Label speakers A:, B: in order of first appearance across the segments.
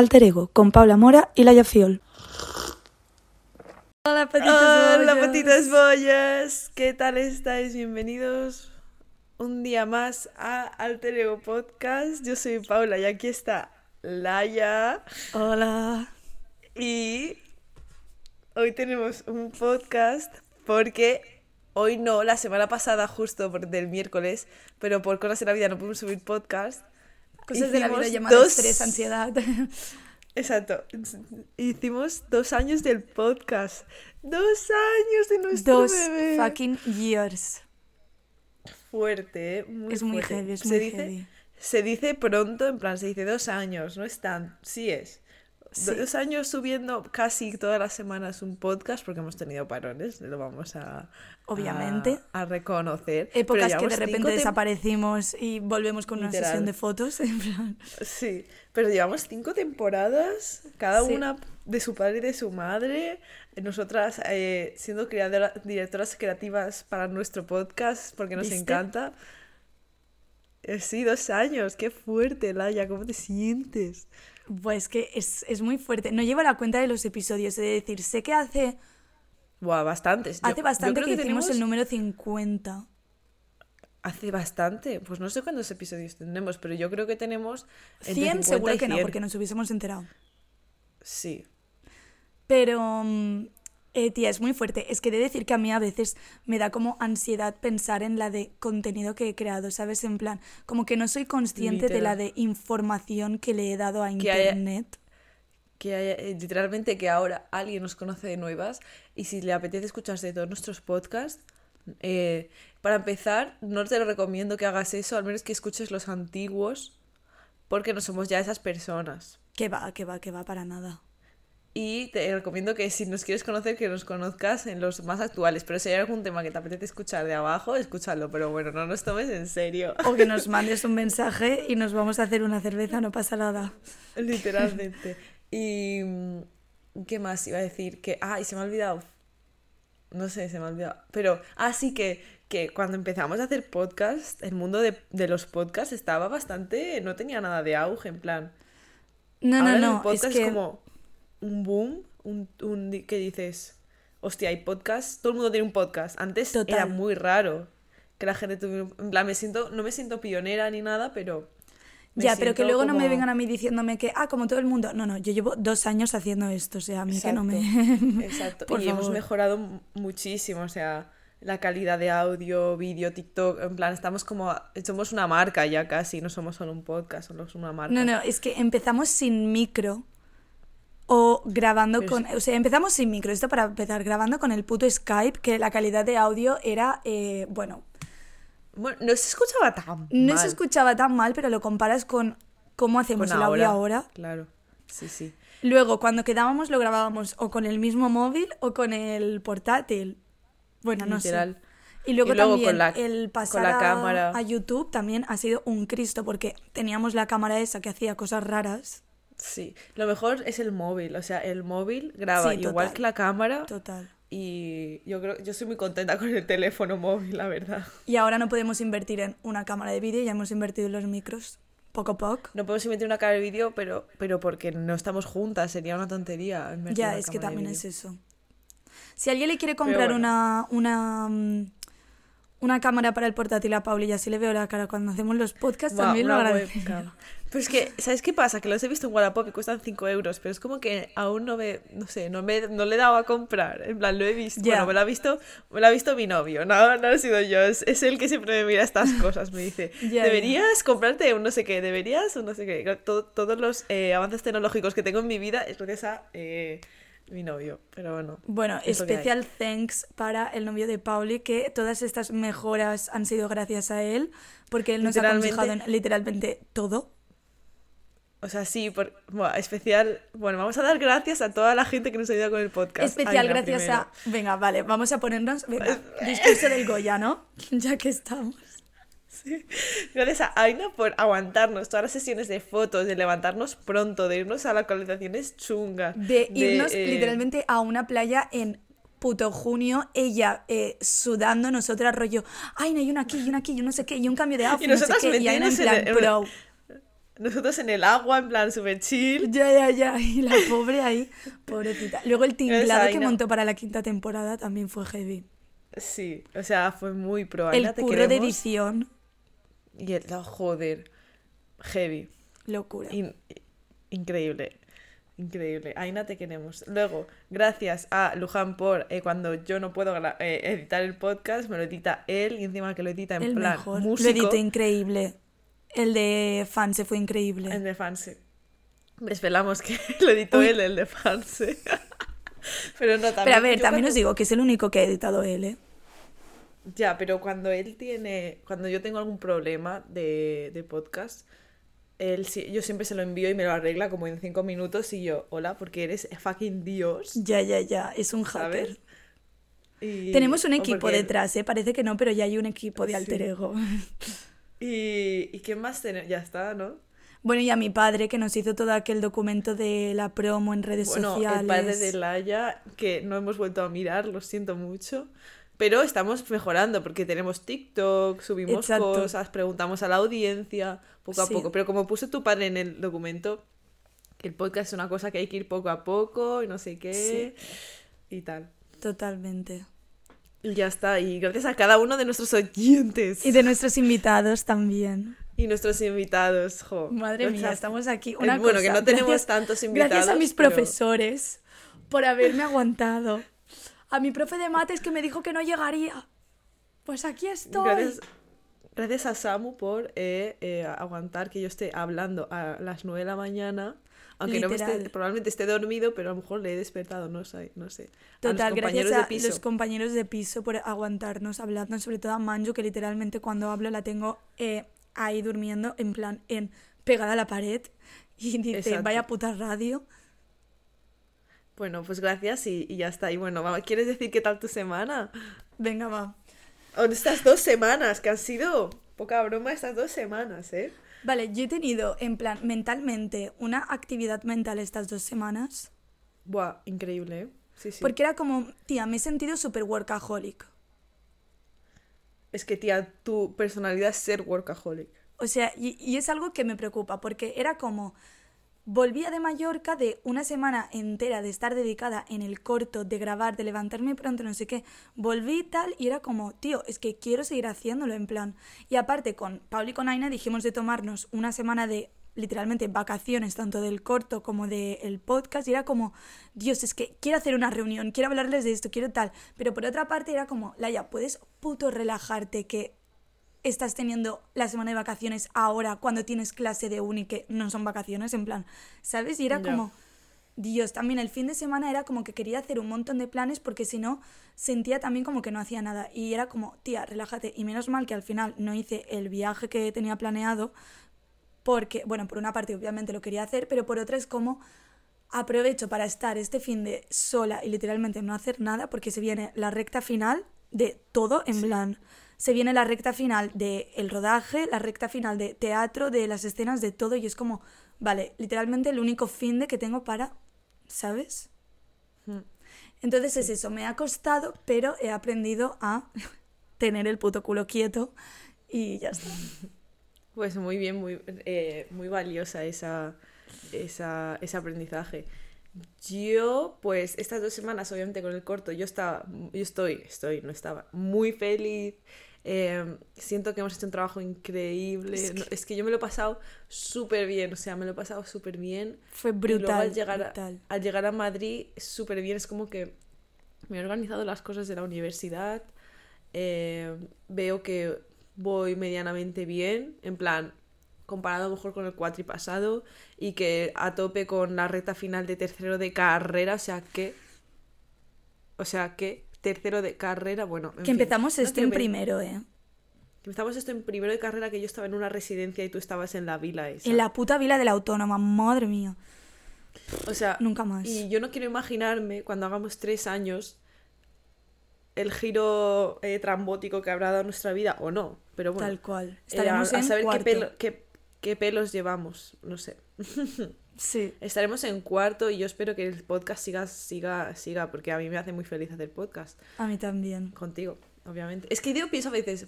A: Alter Ego con Paula Mora y Laia Fiol.
B: Hola patitas
C: Hola
B: bollas.
C: patitas bollas, ¿qué tal estáis? Bienvenidos un día más a Alter Ego Podcast. Yo soy Paula y aquí está Laia
A: Hola.
C: y hoy tenemos un podcast porque hoy no, la semana pasada justo por, del miércoles, pero por cosas de la vida no pudimos subir podcast.
B: Cosas de la vida llamadas
C: dos-
B: estrés, ansiedad.
C: Exacto. Hicimos dos años del podcast. Dos años de nuestro
A: Dos
C: bebé.
A: fucking years.
C: fuerte, ¿eh? Muy
A: Es muy heavy, es
C: se
A: muy
C: dice,
A: heavy.
C: Se dice pronto, en plan, se dice dos años, no es tan, sí es.
A: Sí.
C: Dos años subiendo casi todas las semanas un podcast porque hemos tenido parones, lo vamos a,
A: Obviamente.
C: a, a reconocer. Pero
A: Épocas que de repente desaparecimos y volvemos con una sesión de fotos. En plan.
C: Sí, pero llevamos cinco temporadas, cada
A: Sí.
C: una de su padre y de su madre. Nosotras eh, siendo creadora- directoras creativas para nuestro podcast porque nos
A: ¿Viste?
C: encanta. Eh, sí, dos años, qué fuerte, Laia, ¿cómo te sientes?
A: Pues que es, es muy fuerte. No llevo la cuenta de los episodios, es decir, sé que hace,
C: Buah, bastantes.
A: Hace
C: yo
A: bastante que, hicimos
C: tenemos-
A: el número 50.
C: Hace bastante, pues no sé cuántos episodios tendremos, pero yo creo que tenemos... entre
A: 100
C: 50
A: seguro que no,
C: 100.
A: porque nos hubiésemos enterado.
C: Sí,
A: Pero, mm, eh, tía, es muy fuerte. Es que he de decir que a mí a veces me da como ansiedad pensar en la de contenido que he creado, ¿sabes? En plan, como que no soy consciente de la de información que le he dado a
C: haya-
A: Internet.
C: que haya- eh, literalmente que ahora alguien nos conoce de nuevas y si le apetece escucharse de todos nuestros podcasts, eh, para empezar, no te lo recomiendo que hagas eso, al menos que escuches los antiguos, porque no somos ya esas personas.
A: Que va, que va, que va para nada.
C: Y te recomiendo que si nos quieres conocer, que nos conozcas en los más actuales. Pero si hay algún tema que te apetece escuchar de abajo, escúchalo. Pero bueno, no nos tomes en serio.
A: O que nos mandes un mensaje y nos vamos a hacer una cerveza, no pasa nada.
C: Literalmente. Y. mm, ¿Qué más iba a decir? Que. Ah, y se me ha olvidado. No sé, se me ha olvidado. Pero. Ah, sí que, que cuando empezamos a hacer podcast, el mundo de, de los podcasts estaba bastante. No tenía nada de auge, en plan.
A: No,
C: Ahora
A: no,
C: el
A: no. Es
C: podcast
A: que
C: como un boom. Un, un, ¿Qué dices? Hostia, hay podcast. Todo el mundo tiene un podcast. Antes era muy raro que la gente tuviera. un- En plan, me siento, no me siento pionera ni nada, pero.
A: ya, pero que luego no me vengan a mí diciéndome que, ah, como todo el mundo. No, no, yo llevo dos años haciendo esto, o sea, a mí que no me.
C: Exacto.
A: Por
C: y hemos mejorado mu- muchísimo, o sea, la calidad de audio, vídeo, TikTok, en plan, estamos como, somos una marca ya casi, no somos solo un podcast, somos una marca.
A: No, no, es que empezamos sin micro o grabando
C: Pero
A: con... O sea, empezamos sin micro, esto para empezar, grabando con el puto Skype, que la calidad de audio era, eh, bueno,
C: Bueno, no se escuchaba tan
A: no
C: mal
A: se escuchaba tan mal, pero lo comparas con cómo hacemos
C: con
A: el audio ahora.
C: Claro, sí, sí.
A: Luego, cuando quedábamos, lo grabábamos o con el mismo móvil o con el portátil. Bueno, no
C: Literal.
A: sé. Y luego,
C: Y luego
A: también
C: la-
A: el pasar
C: la
A: a-
C: cámara.
A: a YouTube también ha sido un Cristo, porque teníamos la cámara esa que hacía cosas raras.
C: Sí, lo mejor es el móvil, o sea, el móvil graba
A: Sí,
C: igual que la cámara
A: Total.
C: y yo creo, yo soy muy contenta con el teléfono móvil, la verdad.
A: Y ahora no podemos invertir en una cámara de vídeo, ya hemos invertido en los micros, poco a poco.
C: No podemos invertir una cámara de vídeo, pero, pero porque no estamos juntas, sería una tontería.
A: Ya,
C: una
A: es que también es eso. Si alguien le quiere comprar
C: bueno.
A: una, una, mm, una cámara para el portátil a Pauli y así le veo la cara cuando hacemos los podcasts, también lo
C: webcam. Pero es que, ¿sabes qué pasa? Que los he visto en Wallapop y cuestan 5 euros, pero es como que aún no me, no sé, no me, no le he dado a comprar. En plan, lo he visto. Bueno, me lo ha visto, me lo ha visto mi novio, no, no he sido yo. Es, es él que siempre me mira estas cosas. Me dice, deberías comprarte un no sé qué, deberías un no sé qué. Todo- todos los eh, avances tecnológicos que tengo en mi vida es gracias a eh, mi novio. Pero bueno.
A: Bueno,
C: es
A: especial thanks para el novio de Pauli, que todas estas mejoras han sido gracias a él, porque él nos ha aconsejado en literalmente todo.
C: O sea, sí, por, bueno, especial. Bueno, vamos a dar gracias a toda la gente que nos ha ayudado con el podcast.
A: Especial
C: Aina,
A: gracias
C: primero.
A: a... Venga, vale, vamos a ponernos... Venga, discurso del Goya, ¿no? Ya que estamos.
C: Sí. Gracias a Aina por aguantarnos todas las sesiones de fotos, de levantarnos pronto, de irnos a localizaciones chungas.
A: De irnos
C: eh,
A: literalmente a una playa en puto junio, ella eh, sudando, nosotras rollo, ay, no hay una aquí, y una aquí, yo no sé qué, y un cambio de outfit,
C: Y
A: no sé
C: nosotras
A: qué, y Aina en plan,
C: en-
A: bro,
C: nosotros en el agua, en plan super chill.
A: Ya, ya, ya. Y la pobre ahí, pobrecita. Luego el tinglado que montó para la quinta temporada también fue heavy.
C: Sí, o sea, fue muy pro.
A: El
C: Aina, te
A: curro de edición,
C: Y el, oh, joder, heavy.
A: locura.
C: In- increíble. Increíble. Aina, te queremos. Luego, gracias a Luján por eh, cuando yo no puedo eh, editar el podcast, me lo edita él y encima que lo edita en
A: el
C: plan
A: mejor.
C: músico.
A: Lo edité increíble. El de Fanse fue increíble.
C: El de Fanse. Esperamos que lo editó
A: Uy.
C: él, el de Fanse. pero no, también.
A: Pero a ver, también
C: cuando-
A: os digo que es el único que ha editado él, ¿eh?
C: Ya, pero cuando él tiene. Cuando yo tengo algún problema de, de podcast, él, sí- yo siempre se lo envío y me lo arregla como en cinco minutos y yo, hola, porque eres fucking Dios.
A: Ya, ya, ya. Es un hacker.
C: Y-
A: Tenemos un equipo
C: porque-
A: detrás, ¿eh? Parece que no, pero ya hay un equipo de
C: Sí.
A: alter ego.
C: Y, ¿Y qué más tenemos? Ya está, ¿no?
A: Bueno, y a mi padre que nos hizo todo aquel documento de la promo en redes
C: Bueno,
A: sociales.
C: el padre de Laia, que no hemos vuelto a mirar, lo siento mucho. Pero estamos mejorando porque tenemos TikTok, subimos
A: Exacto.
C: cosas, preguntamos a la audiencia, poco a
A: Sí.
C: poco. Pero como puso tu padre en el documento, que el podcast es una cosa que hay que ir poco a poco y no sé qué y tal.
A: Totalmente.
C: Y ya está. Y gracias a cada uno de nuestros oyentes
A: Y de nuestros invitados también.
C: y nuestros invitados. jo.
A: Madre mía, estamos aquí.
C: eh,
A: Una
C: bueno, que
A: cosa,
C: no tenemos
A: gracias-
C: tantos invitados.
A: Gracias a mis
C: pero-
A: profesores por haberme aguantado. A mi profe de mates que me dijo que no llegaría. Pues aquí estoy.
C: Gracias, gracias a Samu por eh, eh, aguantar que yo esté hablando a las 9 de la mañana. Aunque no me esté, probablemente esté dormido, pero a lo mejor le he despertado, no sé. No sé. A los
A: Total, gracias a
C: de piso.
A: los compañeros de piso por aguantarnos hablando, sobre todo a Manju, que literalmente cuando hablo la tengo eh, ahí durmiendo, en plan, en pegada a la pared, y dice,
C: Exacto.
A: vaya puta radio.
C: Bueno, pues gracias y, y ya está. Y bueno, ¿quieres decir qué tal tu semana?
A: Venga, va.
C: O estas dos semanas, que han sido poca broma estas dos semanas, ¿eh?
A: Vale, yo he tenido, en plan, mentalmente, una actividad mental estas dos semanas,
C: Buah, increíble, ¿eh? Sí, sí.
A: porque era como, tía, me he sentido súper workaholic.
C: Es que, tía, tu personalidad es ser workaholic.
A: O sea, y, y es algo que me preocupa, porque era como, volvía de Mallorca de una semana entera de estar dedicada en el corto, de grabar, de levantarme pronto, no sé qué, volví tal, y era como, tío, es que quiero seguir haciéndolo, en plan. Y aparte, con Paul y con Aina dijimos de tomarnos una semana de literalmente vacaciones, tanto del corto como del podcast, y era como, Dios, es que quiero hacer una reunión, quiero hablarles de esto, quiero tal. Pero por otra parte era como, Laia, ¿puedes puto relajarte que estás teniendo la semana de vacaciones ahora cuando tienes clase de uni que no son vacaciones, en plan, ¿sabes? Y era como, Dios, también el fin de semana era como que quería hacer un montón de planes porque si no sentía también como que no hacía nada. Y era como, tía, relájate. Y menos mal que al final no hice el viaje que tenía planeado porque, bueno, por una parte obviamente lo quería hacer, pero por otra es como aprovecho para estar este fin de sola y literalmente no hacer nada porque se viene la recta final de todo en plan se viene la recta final de el rodaje, la recta final de teatro, de las escenas, de todo y es como, vale, literalmente el único fin de que tengo para, ¿sabes?
C: Mm.
A: Entonces es eso, me ha costado, pero he aprendido a tener el puto culo quieto y ya está.
C: Pues muy bien, muy, eh, muy valiosa esa, esa, ese aprendizaje. Yo, pues, estas dos semanas, obviamente, con el corto, yo estaba, yo estoy, estoy, no estaba, muy feliz. Eh, siento que hemos hecho un trabajo increíble.
A: Es
C: no-
A: que-
C: Es que, yo me lo he pasado súper bien, o sea, me lo he pasado súper bien.
A: Fue
C: Y luego
A: brutal,
C: al llegar, a-
A: brutal.
C: al llegar a Madrid, súper bien, es como que me he organizado las cosas de la universidad, eh, veo que voy medianamente bien, en plan, comparado a lo mejor con el cuatri pasado, y que a tope con la recta final de tercero de carrera, o sea que... O sea que tercero de carrera, bueno... en
A: Que
C: fin,
A: empezamos
C: no
A: esto en primero, ¿eh?
C: que Empezamos esto en primero de carrera, que yo estaba en una residencia y tú estabas en la vila esa.
A: En la puta vila de la autónoma, madre mía.
C: O sea,
A: Nunca más.
C: Y yo no quiero imaginarme cuando hagamos tres años el giro eh, trambótico que habrá dado nuestra vida o no. Pero bueno,
A: Tal cual.
C: eh, a,
A: Estaremos
C: a
A: en
C: saber qué,
A: cuarto.
C: pelo- qué- qué pelos llevamos, no sé.
A: Sí.
C: Estaremos en cuarto y yo espero que el podcast siga, siga, siga, porque a mí me hace muy feliz hacer podcast
A: A mí también.
C: contigo, obviamente. Es que yo pienso a veces,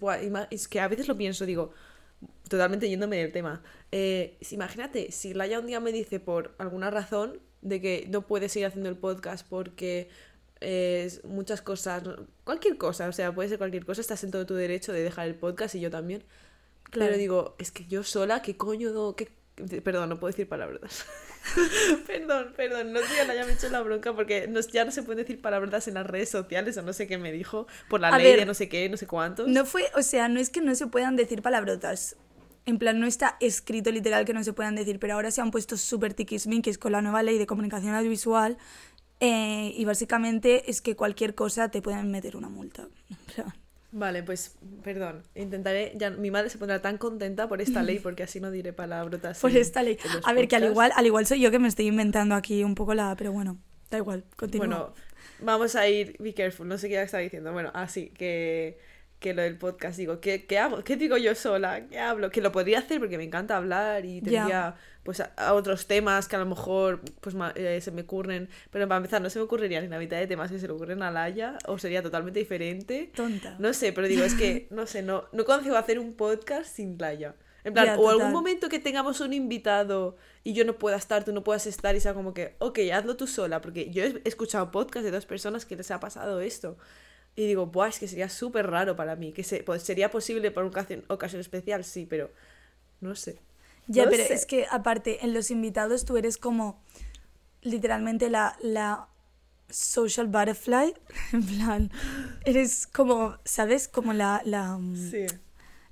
C: es que a veces lo pienso, digo, totalmente yéndome del tema. Eh, imagínate, si Laia un día me dice por alguna razón de que no puede seguir haciendo el podcast porque eh, es muchas cosas, cualquier cosa, o sea, puede ser cualquier cosa, estás en todo tu derecho de dejar el podcast y yo también.
A: Claro.
C: Pero digo, es que yo sola, ¿qué coño? qué- Perdón, no puedo decir palabras. perdón, perdón, no sé ya me he hecho la bronca porque no- ya no se pueden decir palabras en las redes sociales o no sé qué me dijo por la
A: A
C: ley
A: ver,
C: de no sé qué, no sé cuántos.
A: No fue, o sea, no es que no se puedan decir palabrotas. En plan, no está escrito literal que no se puedan decir, pero ahora se han puesto súper tiquismiquis con la nueva ley de comunicación audiovisual. eh, y básicamente es que cualquier cosa te pueden meter una multa. En plan,
C: Vale, pues perdón, intentaré, ya mi madre se pondrá tan contenta por esta ley porque así no diré palabrotas.
A: Por esta ley. A ver, que al igual, al igual soy yo que me estoy inventando aquí un poco la. Pero bueno, da igual, continúa.
C: Bueno, vamos a ir, be careful, no sé qué estaba diciendo. Bueno, así que, que lo del podcast, digo, ¿qué, qué hago? ¿Qué digo yo sola? ¿Qué hablo? Que lo podría hacer porque me encanta hablar y tendría pues a, a otros temas que a lo mejor pues ma- eh, se me ocurren, pero para empezar no se me ocurriría ni la mitad de temas que se le ocurren a Laia o sería totalmente diferente.
A: Tonta.
C: No sé, pero digo, es que, no sé, no, no concibo hacer un podcast sin Laia. En plan, o algún momento que tengamos un invitado y yo no pueda estar, tú no puedas estar y sea como que, ok, hazlo tú sola, porque yo he escuchado podcasts de dos personas que les ha pasado esto. Y digo, buah, es que sería súper raro para mí, que se, pues, sería posible por una ocasión, ocasión especial, sí, pero no sé.
A: Ya,
C: No
A: pero
C: sé.
A: es que aparte, en los invitados tú eres como literalmente la, la social butterfly. En plan, eres como, ¿sabes? Como la, la, mm,
C: Sí.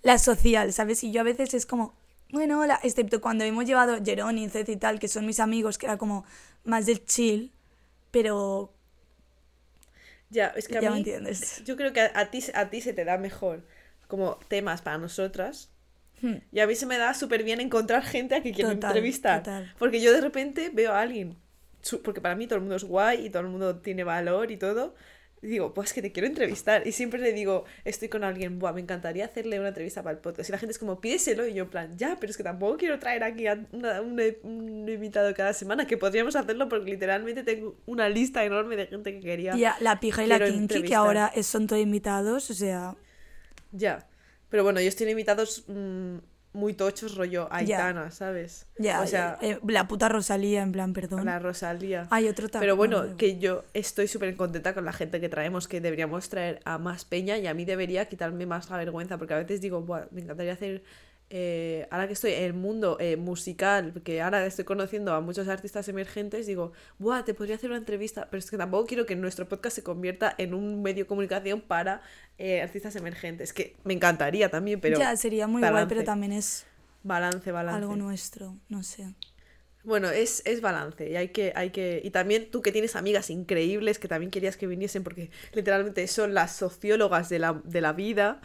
A: la social, ¿sabes? Y yo a veces es como, bueno, hola, excepto cuando hemos llevado Jerón y Zed y tal, que son mis amigos, que era como más del chill, pero
C: Ya, es que a
A: ya me
C: mí,
A: entiendes.
C: yo creo que a, a ti, a ti se te da mejor como temas para nosotras.
A: Hmm.
C: Y a mí se me da súper bien encontrar gente a que quiero entrevistar.
A: total.
C: Porque yo de repente veo a alguien, porque para mí todo el mundo es guay y todo el mundo tiene valor y todo. Digo, pues que te quiero entrevistar. Y siempre le digo, estoy con alguien, Buah, me encantaría hacerle una entrevista para el podcast. Y la gente es como, pídeselo. Y yo, en plan, ya, pero es que tampoco quiero traer aquí a una- un, un invitado cada semana, que podríamos hacerlo porque literalmente tengo una lista enorme de gente que quería.
A: Tía, la pija y la kinky, que ahora son todos invitados, o sea,
C: Ya. Pero bueno, ellos tienen invitados mm, muy tochos, rollo Aitana, ¿sabes?
A: ya,
C: O sea,
A: eh, la puta Rosalía, en plan, perdón.
C: la Rosalía.
A: Hay otro también.
C: Pero bueno, que yo estoy súper contenta con la gente que traemos, que deberíamos traer a más peña y a mí debería quitarme más la vergüenza, porque a veces digo, "Buah, me encantaría hacer, eh, ahora que estoy en el mundo eh, musical, que ahora estoy conociendo a muchos artistas emergentes, digo, Buah, te podría hacer una entrevista, pero es que tampoco quiero que nuestro podcast se convierta en un medio de comunicación para eh, artistas emergentes, que me encantaría también, pero
A: ya, sería muy guay,
C: balance.
A: pero también es
C: balance, balance.
A: algo nuestro, no sé.
C: Bueno, es, es balance y hay que, hay que. Y también tú que tienes amigas increíbles que también querías que viniesen porque literalmente son las sociólogas de la, de la vida.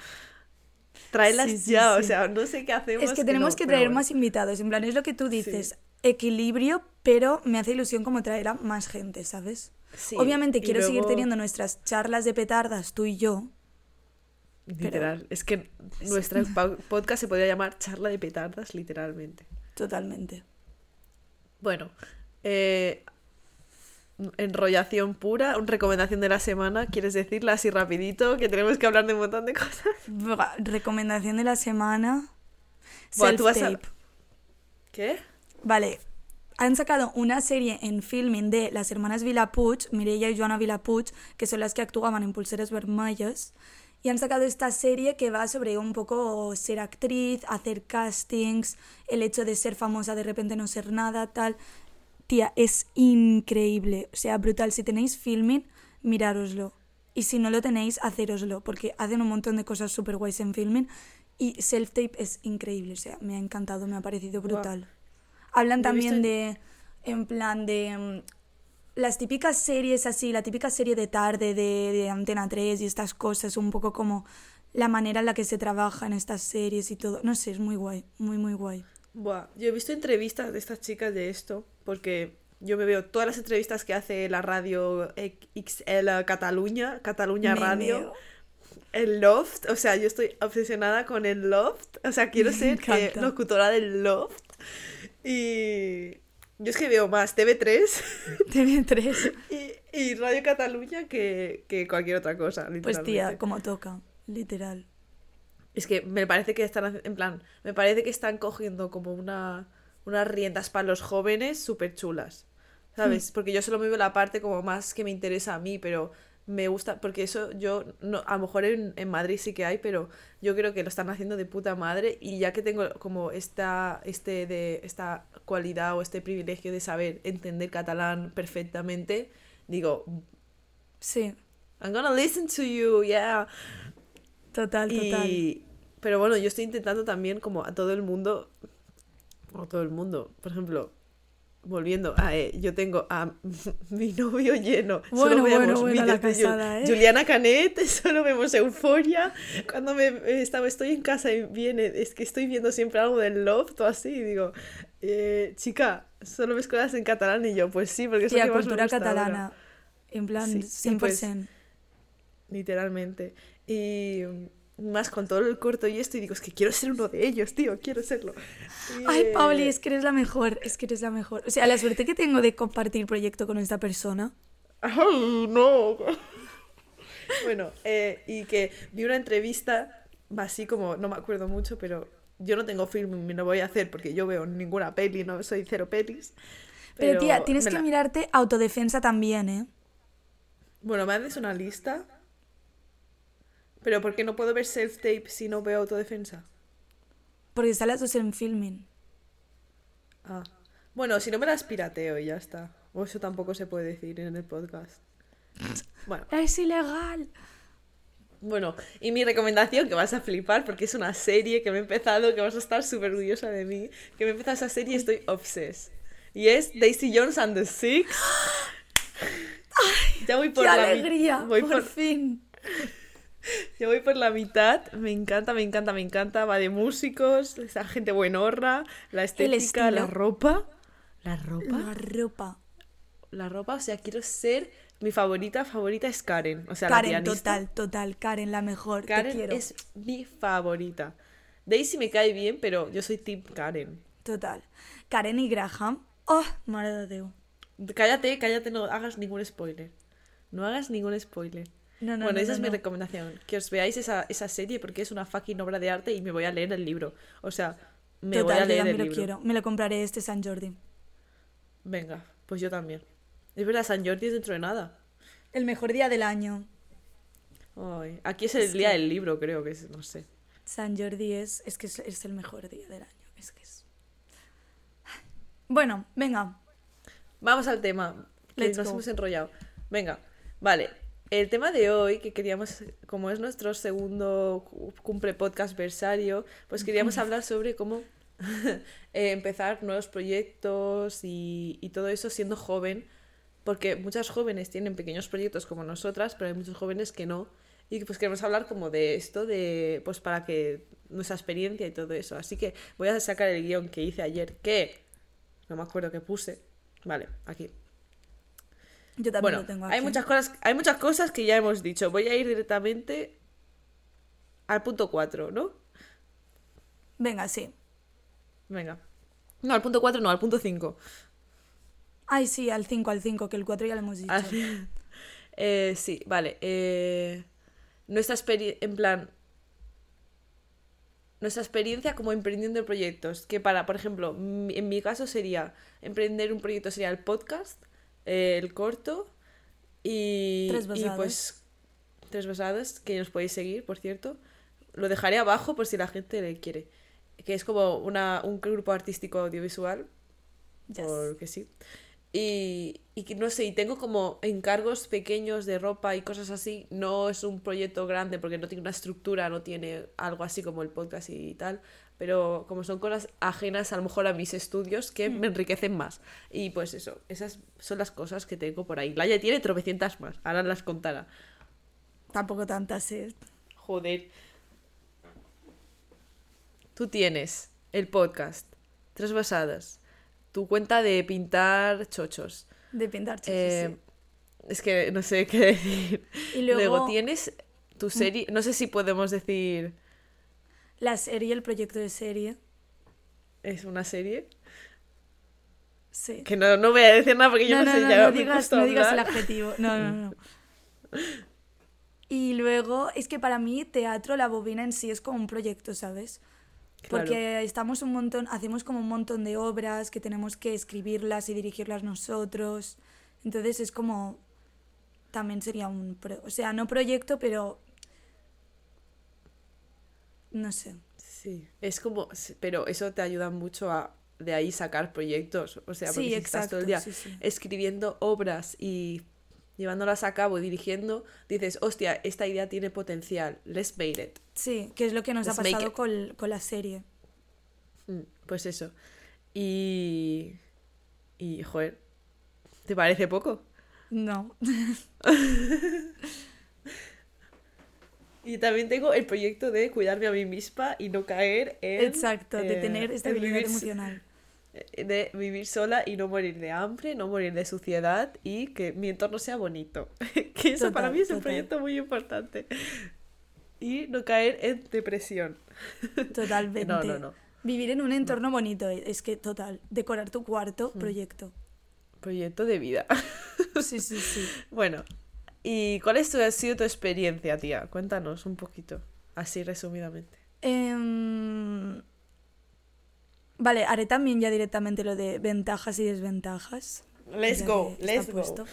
C: Tráelas
A: Sí, sí,
C: ya, o sea, no sé qué hacemos.
A: Es que tenemos
C: no,
A: que traer
C: bueno.
A: más invitados, en plan, es lo que tú dices, equilibrio, pero me hace ilusión como traer a más gente, ¿sabes?
C: Sí,
A: Obviamente quiero seguir teniendo nuestras charlas de petardas, tú y yo.
C: Literal. Es que nuestro podcast se podría llamar Charla de Petardas, literalmente.
A: Totalmente.
C: Bueno, eh, enrollación pura, recomendación de la semana. ¿Quieres decirla así rapidito? Que tenemos que hablar de un montón de cosas.
A: Recomendación de la semana.
C: Buah, tú vas a-. ¿Qué?
A: Vale, han sacado una serie en filming de las hermanas Vilapuig, Mireia y Joana Vilapuig, que son las que actuaban en Pulseres Vermellas, y han sacado esta serie que va sobre un poco ser actriz, hacer castings, el hecho de ser famosa de repente no ser nada, tal. Tía, es increíble, o sea, brutal. Si tenéis filming, mirároslo. Y si no lo tenéis, hacéroslo, porque hacen un montón de cosas super guays en filming. Y self-tape es increíble, o sea, me ha encantado, me ha parecido brutal. Hablan también de, en plan de mm, las típicas series así, la típica serie de tarde de, de Antena 3 y estas cosas, un poco como la manera en la que se trabaja en estas series y todo. No sé, es muy guay, muy, muy guay.
C: Buah, yo he visto entrevistas de estas chicas de esto, porque yo me veo todas las entrevistas que hace la radio XL Cataluña, Cataluña Radio, el Loft, o sea, yo estoy obsesionada con el Loft, o sea, quiero
A: Me
C: ser eh, locutora del Loft. Y yo es que veo más TV3
A: TV3.
C: y, y Radio Cataluña que, que cualquier otra cosa,
A: Pues tía, como toca, literal.
C: Es que me parece que están, en plan, me parece que están cogiendo como una, unas riendas para los jóvenes súper chulas, ¿sabes? Porque yo solo me veo la parte como más que me interesa a mí, pero me gusta, porque eso yo, no, a lo mejor en, en Madrid sí que hay, pero yo creo que lo están haciendo de puta madre y ya que tengo como esta, este de, esta cualidad o este privilegio de saber entender catalán perfectamente, digo,
A: Sí,
C: I'm gonna listen to you, yeah.
A: Total, total.
C: Y, pero bueno, yo estoy intentando también como a todo el mundo, o a todo el mundo, por ejemplo, volviendo a, eh, yo tengo a mi novio lleno,
A: Bueno,
C: solo
A: bueno,
C: vemos
A: bueno, la
C: vídeos de
A: casada, ¿eh?
C: Juliana Canet, solo vemos Euforia, cuando me eh, estaba, estoy en casa y viene, es que estoy viendo siempre algo del Loft o así, y digo, eh, chica, solo ves cosas en catalán y yo, pues sí, porque es
A: Tía,
C: que más me
A: cultura
C: gusta ahora".
A: catalana. En plan,
C: Sí, y
A: 100%.
C: pues, Literalmente. Y mm, más con todo el corto y esto, y digo, es que quiero ser uno de ellos, tío, quiero serlo. Y,
A: Ay,
C: eh,
A: Pauli, es que eres la mejor, es que eres la mejor. O sea, la suerte que tengo de compartir proyecto con esta persona.
C: ¡Ay, no! bueno, eh, y que vi una entrevista, así como, no me acuerdo mucho, pero yo no tengo film y no voy a hacer porque yo veo ninguna peli, no soy cero pelis.
A: Pero, tía, tienes que mirarte autodefensa también, ¿eh?
C: Bueno, me haces una lista. Pero ¿por qué no puedo ver self-tape si no veo autodefensa?
A: Porque están las dos en filming.
C: Ah. Bueno, si no me las pirateo y ya está. O eso tampoco se puede decir en el podcast. Bueno,
A: Es ilegal.
C: bueno, y mi recomendación, que vas a flipar porque es una serie que me he empezado, que vas a estar súper orgullosa de mí, que me he empezado esa serie y estoy obses. Y es Daisy Jones and the Six. ya voy por
A: ¡Qué
C: la
A: alegría!
C: voy
A: por,
C: por-
A: fin.
C: ya voy por la mitad. Me encanta, me encanta, me encanta. Va de músicos, esa gente buenorra, la estética, la ropa. La ropa.
A: La ropa.
C: La ropa, o sea, quiero ser. Mi favorita, favorita es Karen. O sea,
A: Karen, total, total. Karen, la mejor. te
C: Karen
A: quiero.
C: es mi favorita. Daisy me cae bien, pero yo soy Team Karen.
A: Total. Karen y Graham. Oh, madre de.
C: Cállate, cállate, no hagas ningún spoiler. No hagas ningún spoiler.
A: No, no,
C: bueno,
A: no,
C: esa es mi recomendación. Que os veáis esa, esa serie porque es una fucking obra de arte y me voy a leer el libro. O sea, me voy
A: Total,
C: a
A: yo
C: leer
A: también
C: el
A: lo
C: libro.
A: quiero. Me lo compraré este San Jordi.
C: Venga, pues yo también. Es verdad, San Jordi es dentro de nada.
A: El mejor día del año.
C: Ay, aquí es el
A: Es
C: día
A: que-
C: del libro, creo que es, no sé.
A: San Jordi es, es que es, es el mejor día del año. Es que es. Bueno, venga.
C: Vamos al tema, que
A: Let's
C: nos
A: go.
C: hemos enrollado. Venga, vale. El tema de hoy, que queríamos, como es nuestro segundo cu- cumple podcast versario, pues queríamos hablar sobre cómo eh, empezar nuevos proyectos y, y todo eso siendo joven, porque muchas jóvenes tienen pequeños proyectos como nosotras, pero hay muchos jóvenes que no. Y pues queremos hablar como de esto, de pues para que nuestra experiencia y todo eso. Así que voy a sacar el guion que hice ayer, que no me acuerdo qué puse. Vale, aquí.
A: Yo también
C: Bueno,
A: lo tengo
C: hay
A: aquí.
C: muchas cosas, hay muchas cosas que ya hemos dicho. Voy a ir directamente al punto 4, ¿no?
A: Venga, sí.
C: Venga. No, al punto 4 no, al punto 5.
A: Ay, sí, al 5, al 5, que el 4 ya lo hemos dicho.
C: Eh, sí, vale. eh, nuestra experiencia, en plan, nuestra experiencia como emprendiendo proyectos, que para, por ejemplo, en mi caso sería, emprender un proyecto sería el podcast, eh, el corto y,
A: Tres
C: y pues tres basadas, que nos podéis seguir, por cierto. Lo dejaré abajo por si la gente le quiere. Que es como una, un grupo artístico audiovisual
A: Yes.
C: porque sí. Y, y que no sé, y tengo como encargos pequeños de ropa y cosas así. No es un proyecto grande porque no tiene una estructura, no tiene algo así como el podcast y tal. Pero como son cosas ajenas a lo mejor a mis estudios que me enriquecen más. Y pues eso, esas son las cosas que tengo por ahí. Laia tiene tropecientas más, ahora las contará.
A: Tampoco tantas, ¿eh?
C: Joder. Tú tienes el podcast, Tres Basadas, tu cuenta de pintar chochos.
A: De pintar chochos,
C: Eh, Es que no sé qué decir.
A: Y luego,
C: tienes tu serie, no sé si podemos decir,
A: la serie, el proyecto de serie.
C: es una serie.
A: Sí.
C: Que no, no voy a decir nada porque yo
A: no,
C: no, sé
A: no,
C: ya
A: no digas, no digas el adjetivo. No, no, no. Y luego es que para mí teatro, la bobina en sí es como un proyecto, ¿sabes? Porque estamos un montón, hacemos como un montón de obras que tenemos que escribirlas y dirigirlas nosotros. Entonces es como, también sería un, o sea, no proyecto, pero, no sé.
C: Sí, es como, pero eso te ayuda mucho a de ahí sacar proyectos. O sea, porque si estás todo el día escribiendo obras y llevándolas a cabo y dirigiendo, dices, hostia, esta idea tiene potencial, let's make it.
A: Sí, que es lo que nos ha pasado con, con, la serie.
C: Mm, pues eso. Y... Y, joder, ¿te parece poco?
A: No.
C: y también tengo el proyecto de cuidarme a mí misma y no caer en...
A: Exacto, de tener eh, estabilidad emocional
C: de vivir sola y no morir de hambre, no morir de suciedad y que mi entorno sea bonito. que eso para mí es un proyecto muy importante. Y no caer en depresión.
A: Totalmente. no, no, no. Vivir en un entorno bonito, es que total. Decorar tu cuarto, mm. proyecto.
C: Proyecto de vida.
A: sí, sí, sí.
C: Bueno, ¿y cuál es tu, ha sido tu experiencia, tía? Cuéntanos un poquito, así resumidamente.
A: Eh Vale, haré también ya directamente lo de ventajas y desventajas.
C: Let's go, let's go.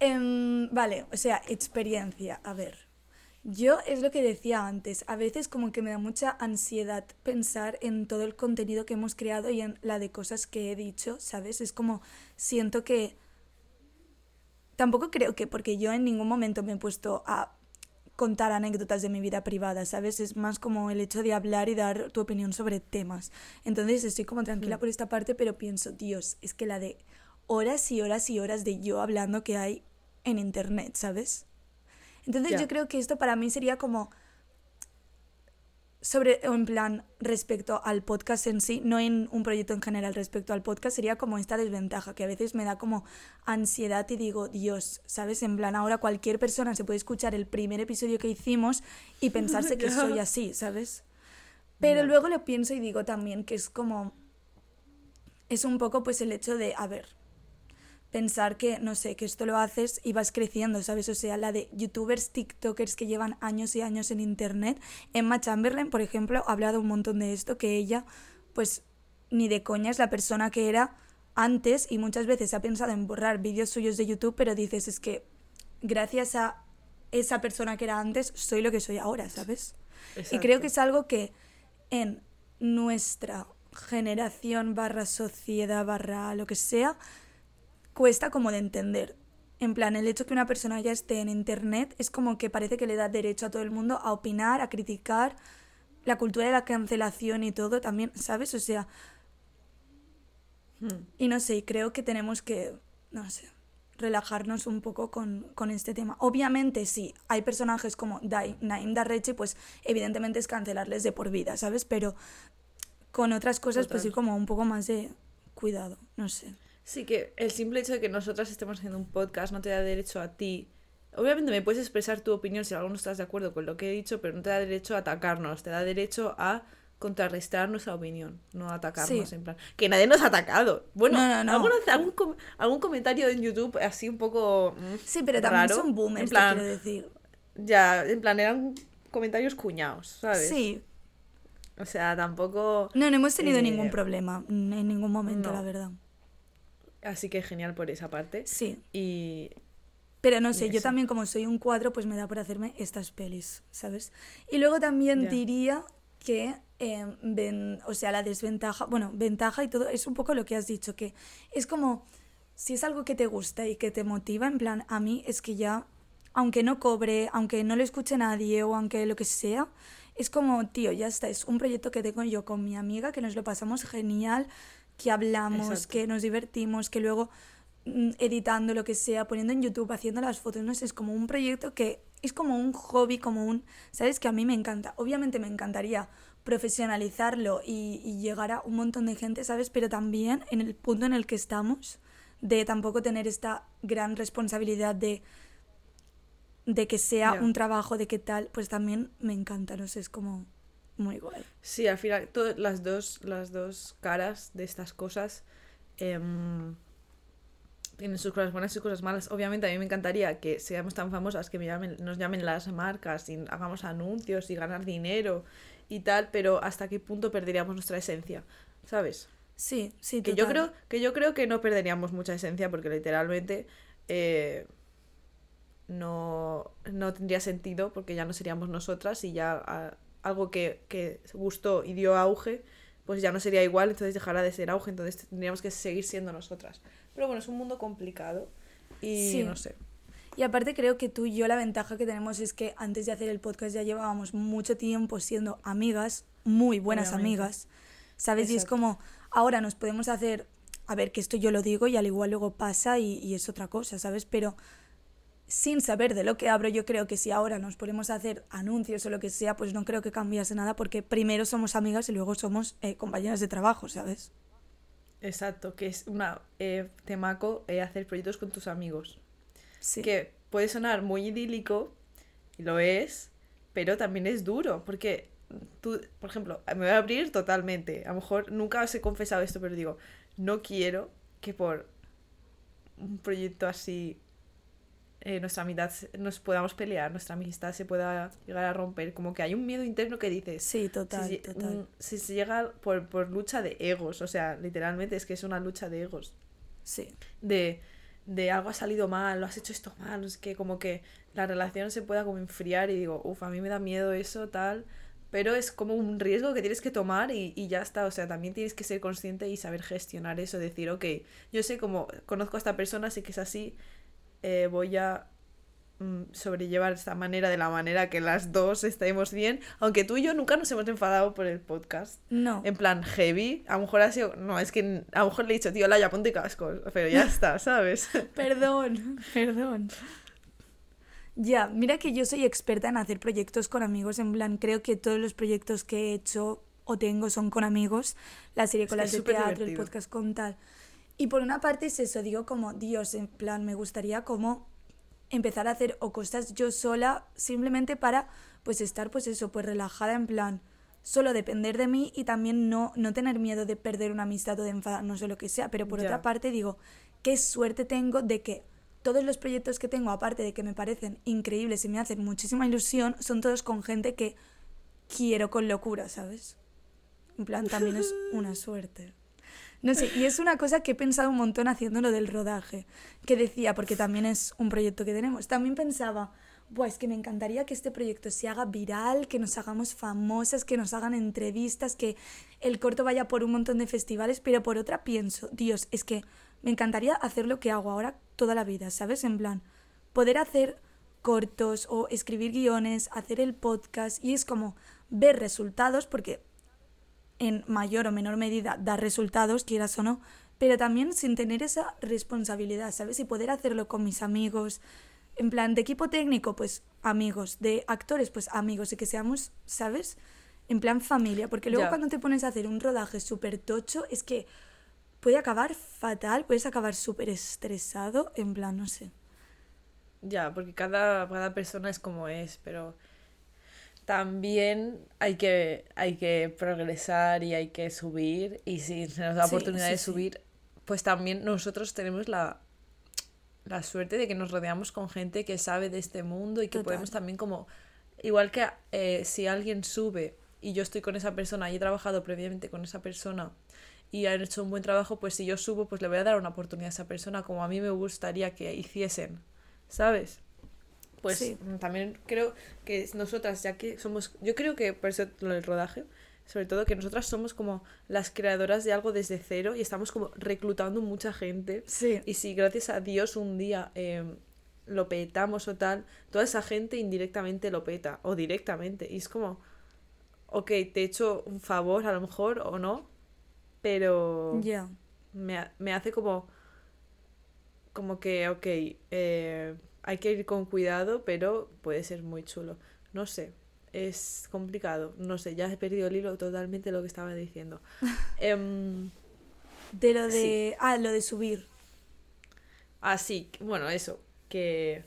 A: Em, vale, o sea, experiencia. A ver, yo es lo que decía antes, a veces como que me da mucha ansiedad pensar en todo el contenido que hemos creado y en la de cosas que he dicho, ¿sabes? Es como siento que... Tampoco creo que porque yo en ningún momento me he puesto a contar anécdotas de mi vida privada, ¿sabes? Es más como el hecho de hablar y dar tu opinión sobre temas. Entonces estoy como tranquila por esta parte, pero pienso, Dios, es que la de horas y horas y horas de yo hablando que hay en internet, ¿sabes? Entonces yo creo que esto para mí sería como sobre, en plan, respecto al podcast en sí, no en un proyecto en general, respecto al podcast, sería como esta desventaja, que a veces me da como ansiedad y digo, Dios, ¿sabes? En plan, ahora cualquier persona se puede escuchar el primer episodio que hicimos y pensarse que soy así, ¿sabes? Pero luego lo pienso y digo también que es como, es un poco pues el hecho de, a ver, pensar que, no sé, que esto lo haces y vas creciendo, ¿sabes? O sea, la de youtubers, tiktokers que llevan años y años en internet. Emma Chamberlain, por ejemplo, ha hablado un montón de esto, que ella, pues, ni de coña es la persona que era antes y muchas veces ha pensado en borrar vídeos suyos de YouTube, pero dices, es que gracias a esa persona que era antes, soy lo que soy ahora, ¿sabes? Y creo que es algo que en nuestra generación barra sociedad barra lo que sea, cuesta como de entender. En plan, el hecho que una persona ya esté en internet es como que parece que le da derecho a todo el mundo a opinar, a criticar, la cultura de la cancelación y todo también, ¿sabes? O sea... Hmm. Y no sé, creo que tenemos que, no sé, relajarnos un poco con, con, este tema. Obviamente, sí, hay personajes como Dai, Naim Darreche, pues evidentemente es cancelarles de por vida, ¿sabes? Pero con otras cosas, pues sí, como un poco más de cuidado, no sé.
C: Sí, que el simple hecho de que nosotras estemos haciendo un podcast no te da derecho a ti. Obviamente me puedes expresar tu opinión si algo no estás de acuerdo con lo que he dicho, pero no te da derecho a atacarnos, te da derecho a contrarrestar nuestra opinión, no atacarnos en plan. Que nadie nos ha atacado. Bueno, algún, comentario en YouTube así un poco.
A: Mm, sí, pero también son boomers, quiero decir.
C: Ya, en plan, eran comentarios cuñados, ¿sabes?
A: Sí.
C: O sea, tampoco.
A: No, no hemos tenido eh, ningún problema en ningún momento, la verdad.
C: Así que genial por esa parte.
A: Sí.
C: Y.
A: Pero no sé, yo también como soy un cuadro, pues me da por hacerme estas pelis, ¿sabes? Y luego también diría que, em, ven, o sea, la desventaja, bueno, ventaja y todo, es un poco lo que has dicho, que es como, si es algo que te gusta y que te motiva, en plan, a mí es que ya, aunque no cobre, aunque no lo escuche nadie o aunque lo que sea, es como, tío, ya está, es un proyecto que tengo yo con mi amiga, que nos lo pasamos genial, que hablamos, que nos divertimos, que luego mm, editando lo que sea, poniendo en YouTube, haciendo las fotos, no sé, es como un proyecto que es como un hobby, como un, ¿sabes? Que a mí me encanta. Obviamente me encantaría profesionalizarlo y, llegar a un montón de gente, ¿sabes? Pero también en el punto en el que estamos, de tampoco tener esta gran responsabilidad de de que sea un trabajo, de qué tal, pues también me encanta, no sé, es como muy guay.
C: Sí, al final, todas las dos, las dos caras de estas cosas. Em, tienen sus cosas buenas y sus cosas malas. Obviamente a mí me encantaría que seamos tan famosas que me llamen, nos llamen las marcas y hagamos anuncios y ganar dinero y tal, pero hasta qué punto perderíamos nuestra esencia, ¿sabes?
A: Sí, sí,
C: Que yo creo que yo creo que no perderíamos mucha esencia porque literalmente eh, no, no tendría sentido porque ya no seríamos nosotras y ya ah, algo que, que gustó y dio auge pues ya no sería igual, entonces dejará de ser auge, entonces tendríamos que seguir siendo nosotras. Pero bueno, es un mundo complicado y no sé.
A: Y aparte creo que tú y yo la ventaja que tenemos es que antes de hacer el podcast ya llevábamos mucho tiempo siendo amigas, muy buenas amigas, ¿sabes? Y es como, ahora nos podemos hacer, a ver, que esto yo lo digo y al igual luego pasa y, y es otra cosa, ¿sabes? Pero sin saber de lo que abro, yo creo que si ahora nos ponemos a hacer anuncios o lo que sea, pues no creo que cambiase nada porque primero somos amigas y luego somos eh, compañeras de trabajo, ¿sabes?
C: Exacto, que es una eh, temaco eh, hacer proyectos con tus amigos. Sí. Que puede sonar muy idílico, y lo es, pero también es duro, porque tú, por ejemplo, me voy a abrir totalmente. A lo mejor nunca os he confesado esto, pero digo, no quiero que por un proyecto así eh, nuestra amistad nos podamos pelear, nuestra amistad se pueda llegar a romper. Como que hay un miedo interno que dice.
A: Sí, total, si, total.
C: Si se llega por, por lucha de egos, o sea, literalmente es que es una lucha de egos.
A: Sí.
C: De, de algo ha salido mal, lo has hecho esto mal, es que como que la relación se pueda como enfriar y digo, uff, a mí me da miedo eso, tal. Pero es como un riesgo que tienes que tomar y, y, ya está. O sea, también tienes que ser consciente y saber gestionar eso. Decir, ok, yo sé como conozco a esta persona, sé que es así, eh, voy a mm, sobrellevar esta manera de la manera que las dos estemos bien. Aunque tú y yo nunca nos hemos enfadado por el podcast.
A: No.
C: En plan heavy. A lo mejor ha sido. No, es que a lo mejor le he dicho, tío, ya ponte cascos. Pero ya está, ¿sabes?
A: perdón, perdón. Ya, mira que yo soy experta en hacer proyectos con amigos. En plan, creo que todos los proyectos que he hecho o tengo son con amigos. La serie con las de teatro, el podcast con tal. Y por una parte es eso, digo como, Dios, en plan, me gustaría como empezar a hacer o cosas yo sola simplemente para pues estar pues eso, pues relajada en plan, solo depender de mí y también no, no tener miedo de perder una amistad o de enfadarnos o lo que sea. Pero por otra parte digo, qué suerte tengo de que todos los proyectos que tengo, aparte de que me parecen increíbles y me hacen muchísima ilusión, son todos con gente que quiero con locura, ¿sabes? En plan, también es una suerte. No sé, y es una cosa que he pensado un montón haciendo lo del rodaje, que decía, porque también es un proyecto que tenemos, también pensaba, pues que me encantaría que este proyecto se haga viral, que nos hagamos famosas, que nos hagan entrevistas, que el corto vaya por un montón de festivales, pero por otra pienso, Dios, es que me encantaría hacer lo que hago ahora toda la vida, ¿sabes? En plan, poder hacer cortos o escribir guiones, hacer el podcast y es como ver resultados porque en mayor o menor medida dar resultados, quieras o no, pero también sin tener esa responsabilidad, ¿sabes? Y poder hacerlo con mis amigos, en plan de equipo técnico, pues amigos, de actores, pues amigos, y que seamos, ¿sabes? En plan familia, porque luego cuando te pones a hacer un rodaje súper tocho, es que puede acabar fatal, puedes acabar súper estresado, en plan, no sé.
C: Ya, porque cada, cada persona es como es, pero también hay que, hay que progresar y hay que subir. Y si se nos da la oportunidad de subir, pues también nosotros tenemos la, la suerte de que nos rodeamos con gente que sabe de este mundo y que podemos también como, igual que eh, si alguien sube y yo estoy con esa persona y he trabajado previamente con esa persona y han hecho un buen trabajo, pues si yo subo, pues le voy a dar una oportunidad a esa persona como a mí me gustaría que hiciesen, ¿sabes? Pues también creo que nosotras, ya que somos, yo creo que por eso lo del rodaje, sobre todo que nosotras somos como las creadoras de algo desde cero y estamos como reclutando mucha gente.
A: Sí.
C: Y si gracias a Dios un día em, lo petamos o tal, toda esa gente indirectamente lo peta o directamente. Y es como, ok, te he hecho un favor a lo mejor o no, pero
A: ya
C: me, me hace como, como que, ok, eh, hay que ir con cuidado, pero puede ser muy chulo. No sé, es complicado. No sé, ya he perdido el hilo totalmente de lo que estaba diciendo. Em,
A: de lo de... Ah, lo de subir.
C: Ah, sí, bueno, eso, que,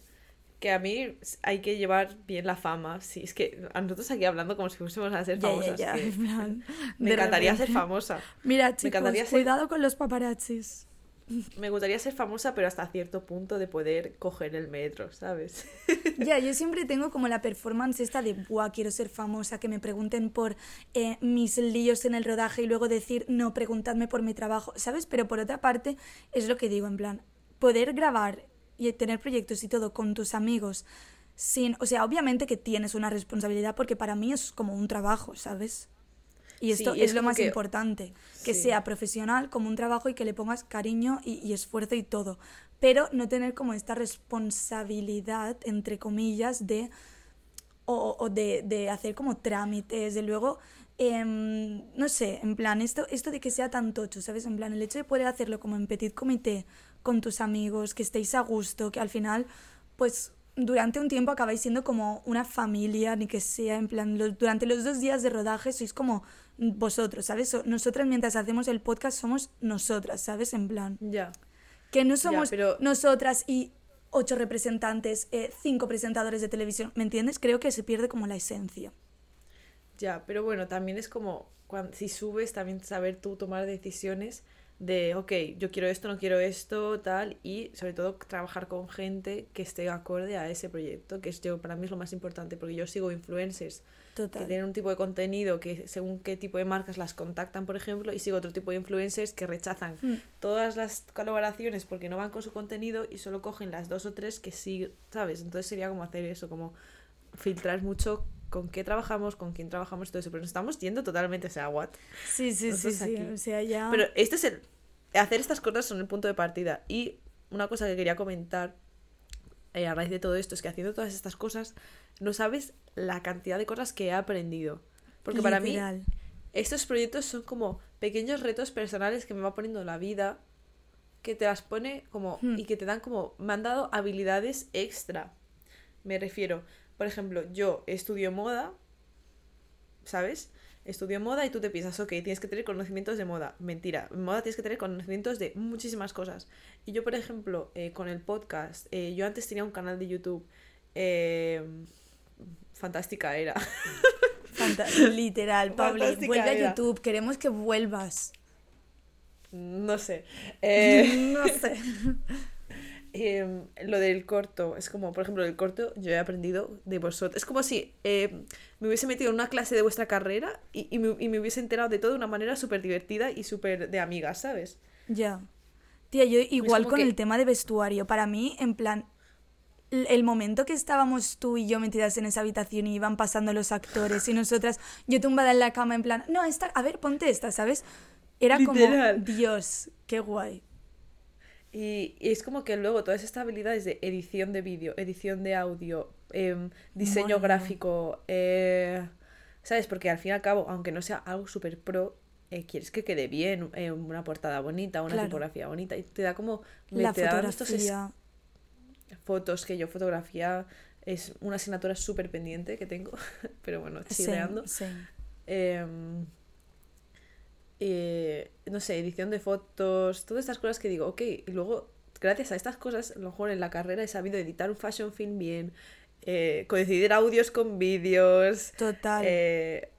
C: que a mí hay que llevar bien la fama. Sí, es que a nosotros aquí hablando como si fuésemos a ser famosas. me encantaría ser famosa.
A: Mira, chicos, cuidado con los paparazzis.
C: Me gustaría ser famosa, pero hasta cierto punto de poder coger el metro, ¿sabes?
A: Ya, yo siempre tengo como la performance esta de, buah, quiero ser famosa, que me pregunten por eh, mis líos en el rodaje y luego decir, no, preguntadme por mi trabajo, ¿sabes? Pero por otra parte, es lo que digo, en plan, poder grabar y tener proyectos y todo con tus amigos sin, o sea, obviamente que tienes una responsabilidad porque para mí es como un trabajo, ¿sabes? Y esto es, lo más importante, que sea profesional como un trabajo y que le pongas cariño y, esfuerzo y todo, pero no tener como esta responsabilidad, entre comillas, de, o, de, de, hacer como trámites, de luego, em, no sé, en plan, esto, esto de que sea tan tocho, ¿sabes? En plan, el hecho de poder hacerlo como en petit comité con tus amigos, que estéis a gusto, que al final, pues durante un tiempo acabáis siendo como una familia, ni que sea, en plan, durante los dos días de rodaje sois como vosotros, ¿sabes? Nosotras mientras hacemos el podcast somos nosotras, ¿sabes? En plan.
C: Ya.
A: Que no somos nosotras y ocho representantes, eh, cinco presentadores de televisión, ¿me entiendes? Creo que se pierde como la esencia.
C: Ya, pero bueno, también es como, cuando, si subes, también saber tú tomar decisiones de, ok, yo quiero esto, no quiero esto, tal, y sobre todo trabajar con gente que esté acorde a ese proyecto, que es yo, para mí es lo más importante, porque yo sigo influencers que tienen un tipo de contenido que según qué tipo de marcas las contactan, por ejemplo, y sigo otro tipo de influencers que rechazan hmm. todas las colaboraciones porque no van con su contenido y solo cogen las dos o tres que sí, ¿sabes? Entonces sería como hacer eso, como filtrar mucho con qué trabajamos, con quién trabajamos, todo eso. Pero nos estamos yendo totalmente, o sea, what?
A: Sí, sí, sí, sí. O sea, ya...
C: Pero este es el... Hacer estas cosas son el punto de partida. Y una cosa que quería comentar eh, a raíz de todo esto es que haciendo todas estas cosas no sabes la cantidad de cosas que he aprendido. Porque para mí estos proyectos son como pequeños retos personales que me va poniendo la vida, que te las pone como hmm. y que te dan como me han dado habilidades extra. Me refiero, por ejemplo, yo estudio moda, ¿sabes? Estudio moda y tú te piensas, ok, tienes que tener conocimientos de moda. Mentira, en moda tienes que tener conocimientos de muchísimas cosas. Y yo, por ejemplo, eh, con el podcast, eh, yo antes tenía un canal de YouTube. Eh, fantástica era.
A: literal, Pablo. Vuelve a YouTube, queremos que vuelvas.
C: No sé.
A: no sé.
C: Em, lo del corto, es como, por ejemplo, el corto yo he aprendido de vosotros. Es como si em, me hubiese metido en una clase de vuestra carrera y, me, y me, hubiese enterado de todo de una manera súper divertida y súper de amigas, ¿sabes?
A: Ya. Tía, yo igual con el tema de vestuario. Para mí, en plan, el momento que estábamos tú y yo metidas en esa habitación y iban pasando los actores y nosotras, yo tumbada en la cama en plan, no, esta, a ver, ponte esta, ¿sabes? Era como, Dios, qué guay.
C: Y, es como que luego todas estas habilidades de edición de vídeo, edición de audio, em, diseño gráfico, eh, ¿sabes? Porque al fin y al cabo, aunque no sea algo súper pro, eh, quieres que quede bien, eh, una portada bonita, una tipografía bonita, y te da como...
A: La fotografía.
C: fotos que yo fotografía es una asignatura súper pendiente que tengo, pero bueno, chileando. Em, eh, no sé, edición de fotos, todas estas cosas que digo, ok, y luego, gracias a estas cosas, a lo mejor en la carrera he sabido editar un fashion film bien, eh, coincidir audios con vídeos.
A: Total.
C: Eh,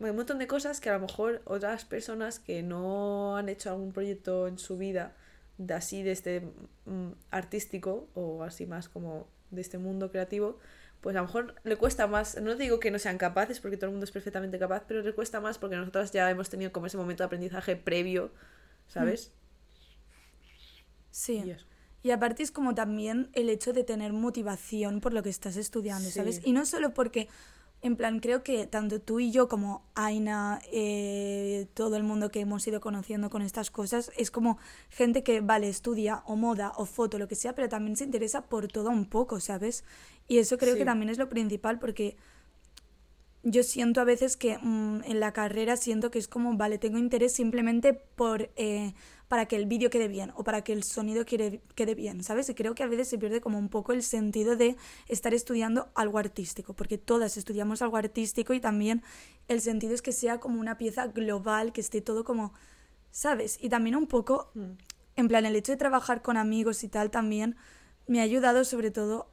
C: un montón de cosas que a lo mejor otras personas que no han hecho algún proyecto en su vida de así de este mm, artístico o así más como de este mundo creativo, pues a lo mejor le cuesta más, no digo que no sean capaces, porque todo el mundo es perfectamente capaz, pero le cuesta más porque nosotras ya hemos tenido como ese momento de aprendizaje previo, ¿sabes?
A: Sí. Y, aparte es como también el hecho de tener motivación por lo que estás estudiando, ¿sabes? Y no solo porque en plan, creo que tanto tú y yo como Aina, eh, todo el mundo que hemos ido conociendo con estas cosas, es como gente que, vale, estudia o moda o foto, lo que sea, pero también se interesa por todo un poco, ¿sabes? Y eso creo que también es lo principal porque yo siento a veces que mm, en la carrera siento que es como, vale, tengo interés simplemente por eh, para que el vídeo quede bien o para que el sonido quede, quede bien, ¿sabes? Y creo que a veces se pierde como un poco el sentido de estar estudiando algo artístico, porque todas estudiamos algo artístico y también el sentido es que sea como una pieza global, que esté todo como, ¿sabes? Y también un poco, mm. en plan, el hecho de trabajar con amigos y tal también me ha ayudado sobre todo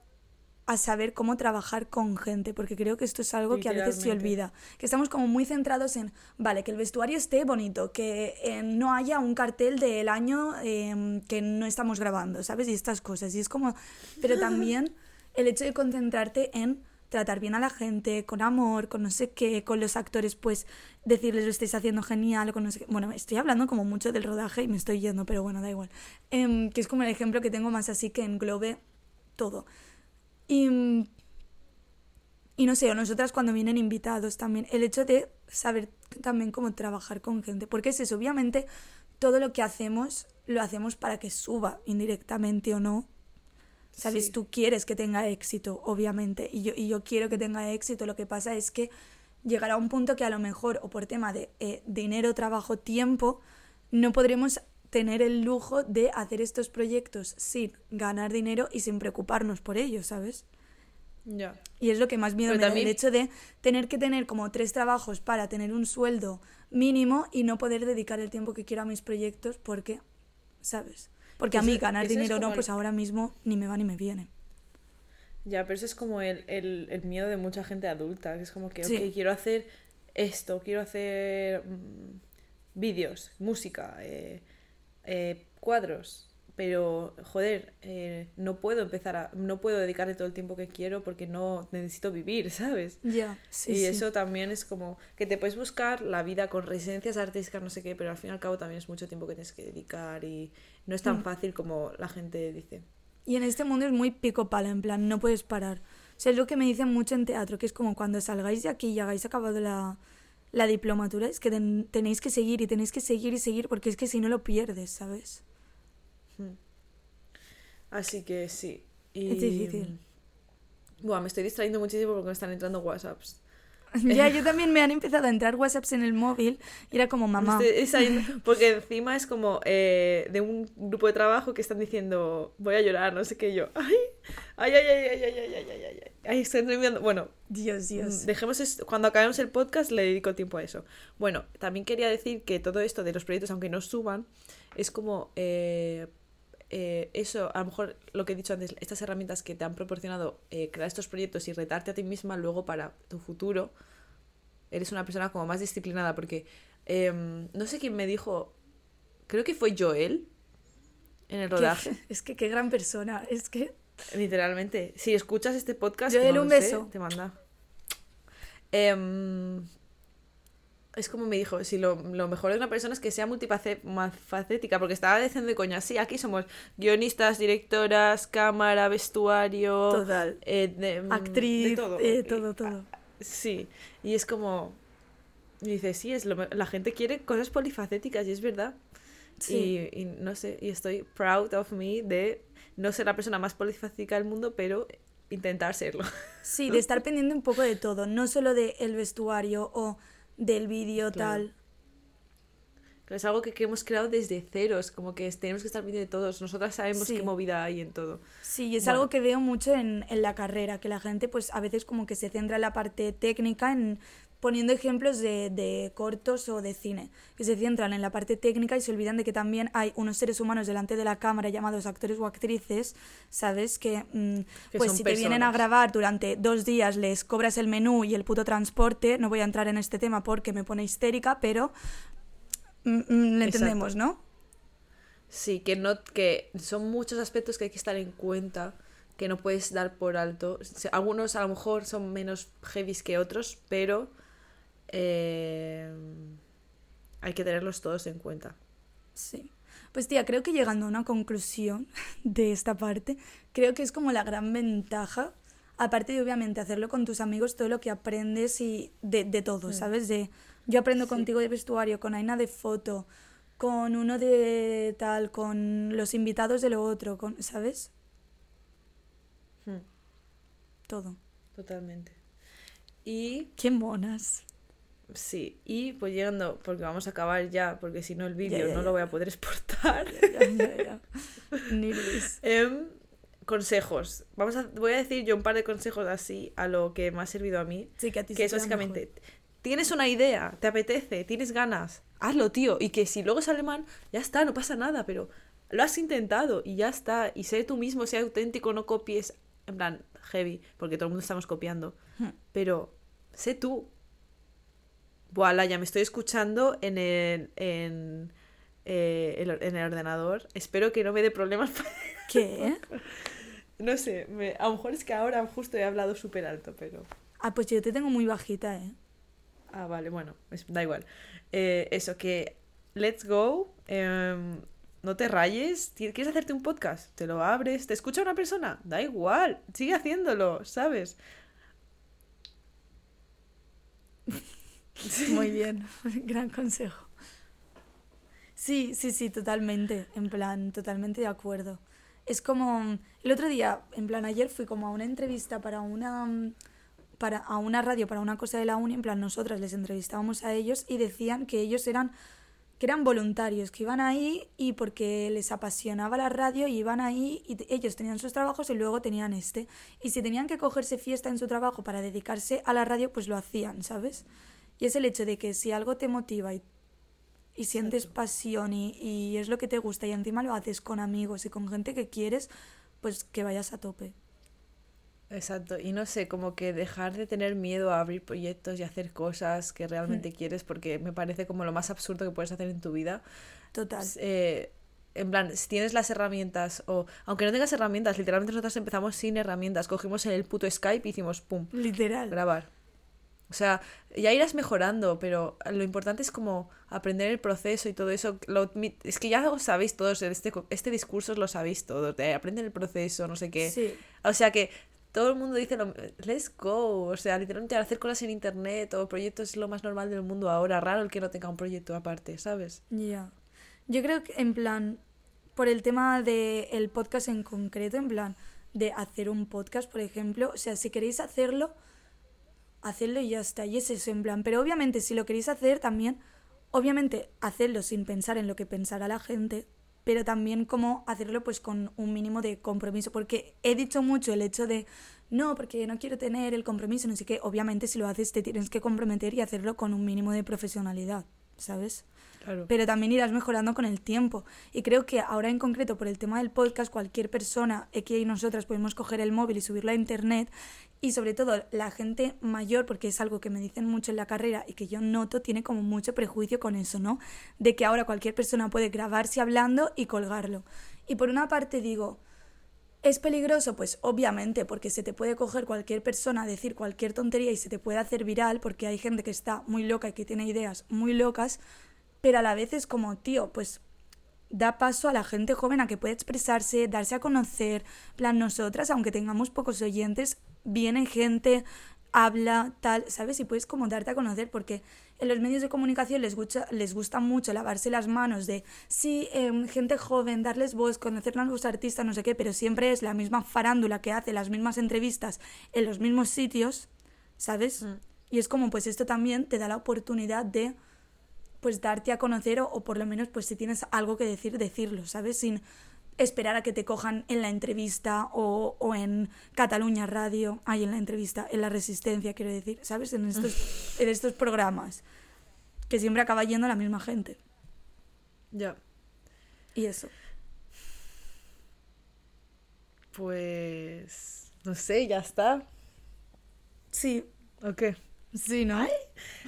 A: a saber cómo trabajar con gente, porque creo que esto es algo que a veces se olvida, que estamos como muy centrados en, vale, que el vestuario esté bonito, que eh, no haya un cartel del año em, que no estamos grabando, ¿sabes? Y estas cosas, y es como, pero también el hecho de concentrarte en tratar bien a la gente, con amor, con no sé qué, con los actores, pues decirles lo estáis haciendo genial, con no sé qué. Bueno, estoy hablando como mucho del rodaje y me estoy yendo, pero bueno, da igual. Em, que es como el ejemplo que tengo más así que englobe todo. Y, y no sé, o nosotras cuando vienen invitados también, el hecho de saber también cómo trabajar con gente, porque es eso, obviamente todo lo que hacemos lo hacemos para que suba indirectamente o no. ¿Sabes? Tú quieres que tenga éxito, obviamente, y yo, y yo quiero que tenga éxito. Lo que pasa es que llegará un punto que a lo mejor, o por tema de eh, dinero, trabajo, tiempo, no podremos tener el lujo de hacer estos proyectos sin ganar dinero y sin preocuparnos por ello, ¿sabes?
C: Ya.
A: Y es lo que más miedo me da, el hecho de tener que tener como tres trabajos para tener un sueldo mínimo y no poder dedicar el tiempo que quiero a mis proyectos porque, ¿sabes? Porque a mí ganar dinero no, pues ahora mismo ni me va ni me viene.
C: Ya, pero eso es como el, el, miedo de mucha gente adulta, que es como que, ok, quiero hacer esto, quiero hacer mm, vídeos, música, eh, eh, cuadros, pero joder, eh, no puedo empezar a, no puedo dedicarle todo el tiempo que quiero porque no necesito vivir, ¿sabes?
A: Ya,
C: sí. Y eso también es como que te puedes buscar la vida con residencias artísticas, no sé qué, pero al fin y al cabo también es mucho tiempo que tienes que dedicar y no es tan mm. fácil como la gente dice.
A: Y en este mundo es muy pico pala, en plan, no puedes parar. O sea, es lo que me dicen mucho en teatro, que es como cuando salgáis de aquí y hagáis acabado la, la diplomatura es que tenéis que seguir y tenéis que seguir y seguir porque es que si no lo pierdes, ¿sabes?
C: Hmm. Así que sí.
A: Es difícil.
C: Bueno, me estoy distrayendo muchísimo porque me están entrando WhatsApps.
A: Ya, yo también me han empezado a entrar WhatsApps en el móvil y era como mamá.
C: porque encima es como eh, de un grupo de trabajo que están diciendo voy a llorar, no sé qué yo. Ay, ay, ay, ay, ay, ay, ay, ay, ay, ay, ay, estoy nerviando. Bueno,
A: Dios, Dios.
C: Dejemos esto, cuando acabemos el podcast le dedico tiempo a eso. Bueno, también quería decir que todo esto de los proyectos, aunque no suban, es como eh, eh, eso, a lo mejor lo que he dicho antes, estas herramientas que te han proporcionado eh, crear estos proyectos y retarte a ti misma luego para tu futuro, eres una persona como más disciplinada, porque em, no sé quién me dijo, creo que fue Joel en el rodaje.
A: es que qué gran persona, es que...
C: Literalmente, si escuchas este podcast,
A: Joel, un beso.
C: te manda. Es como me dijo, si lo, mejor de una persona es que sea multifacética, porque estaba diciendo de coña, sí, aquí somos guionistas, directoras, cámara, vestuario,
A: Total.
C: Eh,
A: mm, actriz, todo. Eh, todo, todo.
C: Sí, y es como, y dice, sí, es lo, la gente quiere cosas polifacéticas y es verdad. Sí. Y, y, no sé, y estoy proud of me de no ser la persona más polifacética del mundo, pero intentar serlo.
A: Sí, de estar pendiente un poco de todo, no solo del el vestuario o del vídeo tal.
C: es algo que, hemos creado desde ceros, como que tenemos que estar pendientes de todos. Nosotras sabemos qué movida hay en todo.
A: Sí, es algo que veo mucho en, en, la carrera, que la gente pues a veces como que se centra en la parte técnica, en poniendo ejemplos de, de, cortos o de cine, que se centran en la parte técnica y se olvidan de que también hay unos seres humanos delante de la cámara llamados actores o actrices, ¿sabes? Que, mm, pues si te vienen a grabar durante dos días, les cobras el menú y el puto transporte, no voy a entrar en este tema porque me pone histérica, pero mm, mm, le entendemos, ¿no?
C: Sí, que, no, que son muchos aspectos que hay que estar en cuenta que no puedes dar por alto. Algunos a lo mejor son menos heavies que otros, pero eh, hay que tenerlos todos en cuenta.
A: Sí. Pues tía, creo que llegando a una conclusión de esta parte, creo que es como la gran ventaja, aparte de obviamente hacerlo con tus amigos, todo lo que aprendes y de, de todo, ¿sabes? De yo aprendo contigo de vestuario, con Aina de foto, con uno de tal, con los invitados de lo otro, con, ¿sabes?
C: Hmm.
A: Todo.
C: Totalmente. Y...
A: ¡Qué monas!
C: Sí, y pues llegando, porque vamos a acabar ya, porque si no el vídeo no lo voy a poder exportar.
A: Ni
C: eh, consejos. Vamos a, voy a decir yo un par de consejos así a lo que me ha servido a mí.
A: Sí, que a ti
C: Que es básicamente, tienes una idea, te apetece, tienes ganas, hazlo, tío. Y que si luego sale mal, ya está, no pasa nada, pero lo has intentado y ya está. Y sé tú mismo, sé auténtico, no copies. En plan, heavy, porque todo el mundo estamos copiando.
A: Hmm.
C: Pero sé tú. Voilà, ya me estoy escuchando en el, en, eh, el- en el ordenador. Espero que no me dé problemas.
A: ¿Qué?
C: no sé, me- a lo mejor es que ahora justo he hablado súper alto, pero...
A: Ah, pues yo te tengo muy bajita, ¿eh?
C: Ah, vale, bueno, es- da igual. Eh, eso, que let's go. em, no te rayes. ¿Quieres hacerte un podcast? Te lo abres. ¿Te escucha una persona? Da igual. Sigue haciéndolo, ¿sabes?
A: Muy bien, gran consejo. Sí, sí, sí, totalmente, en plan, totalmente de acuerdo. Es como, el otro día, en plan, ayer fui como a una entrevista para una, para, a una radio, para una cosa de la uni, en plan, nosotras les entrevistábamos a ellos y decían que ellos eran, que eran voluntarios, que iban ahí y porque les apasionaba la radio y iban ahí y ellos tenían sus trabajos y luego tenían este. Y si tenían que cogerse fiesta en su trabajo para dedicarse a la radio, pues lo hacían, ¿sabes? Y es el hecho de que si algo te motiva y, y sientes pasión y, y es lo que te gusta y encima lo haces con amigos y con gente que quieres, pues que vayas a tope.
C: Exacto. Y no sé, como que dejar de tener miedo a abrir proyectos y hacer cosas que realmente quieres, porque me parece como lo más absurdo que puedes hacer en tu vida.
A: Total.
C: eh, en plan, si tienes las herramientas, o aunque no tengas herramientas, literalmente nosotros empezamos sin herramientas, cogimos el puto Skype y hicimos pum,
A: Literal.
C: grabar. O sea, ya irás mejorando, pero lo importante es como aprender el proceso y todo eso. Lo- es que ya lo sabéis todos, este, este discurso lo sabéis todos, de aprender el proceso, no sé qué.
A: Sí.
C: O sea que todo el mundo dice, lo, let's go. O sea, literalmente hacer cosas en internet o proyectos es lo más normal del mundo ahora. Raro el que no tenga un proyecto aparte, ¿sabes?
A: Ya. Yo creo que en plan, por el tema del podcast en concreto, en plan, de hacer un podcast, por ejemplo, o sea, si queréis hacerlo, hacedlo y ya está. Y es eso, en plan. Pero obviamente, si lo queréis hacer también, obviamente, hacedlo sin pensar en lo que pensará la gente, pero también como hacerlo pues con un mínimo de compromiso. Porque he dicho mucho el hecho de, no, porque no quiero tener el compromiso, no sé qué. Obviamente, si lo haces, te tienes que comprometer y hacerlo con un mínimo de profesionalidad, ¿sabes?
C: Claro.
A: pero también irás mejorando con el tiempo. Y creo que ahora en concreto, por el tema del podcast, cualquier persona, aquí y nosotras, podemos coger el móvil y subirlo a internet. Y sobre todo la gente mayor, porque es algo que me dicen mucho en la carrera y que yo noto, tiene como mucho prejuicio con eso, ¿no? De que ahora cualquier persona puede grabarse hablando y colgarlo. Y por una parte digo, ¿Es peligroso? Pues obviamente, porque se te puede coger cualquier persona, decir cualquier tontería y se te puede hacer viral, porque hay gente que está muy loca y que tiene ideas muy locas, pero a la vez es como, tío, pues da paso a la gente joven a que pueda expresarse, darse a conocer. plan, nosotras, aunque tengamos pocos oyentes, viene gente, habla, tal, ¿sabes? Y puedes como darte a conocer, porque en los medios de comunicación les gusta, les gusta mucho lavarse las manos de, sí, em, gente joven, darles voz, conocer a los artistas, no sé qué, pero siempre es la misma farándula que hace las mismas entrevistas en los mismos sitios, ¿sabes? Y es como, pues esto también te da la oportunidad de pues darte a conocer o, o por lo menos pues si tienes algo que decir, decirlo, ¿sabes? Sin esperar a que te cojan en la entrevista o, o en Cataluña Radio, ahí en la entrevista, en la Resistencia, quiero decir, ¿sabes? En estos, en estos programas, que siempre acaba yendo la misma gente.
C: Ya.
A: Y eso.
C: Pues. No sé, ya está.
A: Sí,
C: ¿O qué?
A: sí, ¿no?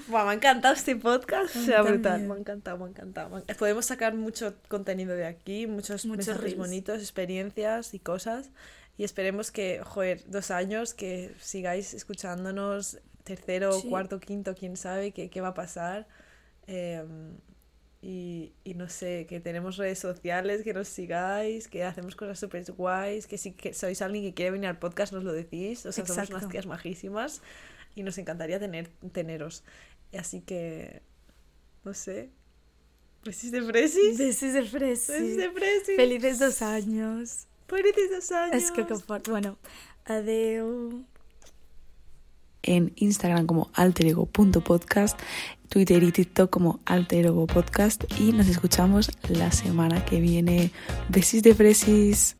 C: Buah, me ha encantado este podcast.
A: Mí
C: Sea brutal. Me ha encantado, me ha encantado. Podemos sacar mucho contenido de aquí, muchos
A: Muchos
C: mensajes
A: reels.
C: bonitos, experiencias y cosas. Y esperemos que, joder, dos años, que sigáis escuchándonos, tercero,
A: Sí.
C: cuarto, quinto, quién sabe qué, qué va a pasar. Em, y, y no sé, que tenemos redes sociales, que nos sigáis, que hacemos cosas súper guays, que si que sois alguien que quiere venir al podcast nos lo decís. O sea, somos
A: Exacto.
C: unas tías majísimas y nos encantaría tener, teneros. Así que, no sé. Besis de fresis.
A: Besis de fresi.
C: Besis de fresis.
A: Felices dos años.
C: Felices dos años.
A: Es que que fort. Bueno, adeu.
B: en Instagram como alterego.podcast, Twitter y TikTok como alterego podcast y nos escuchamos la semana que viene. Besis de fresis.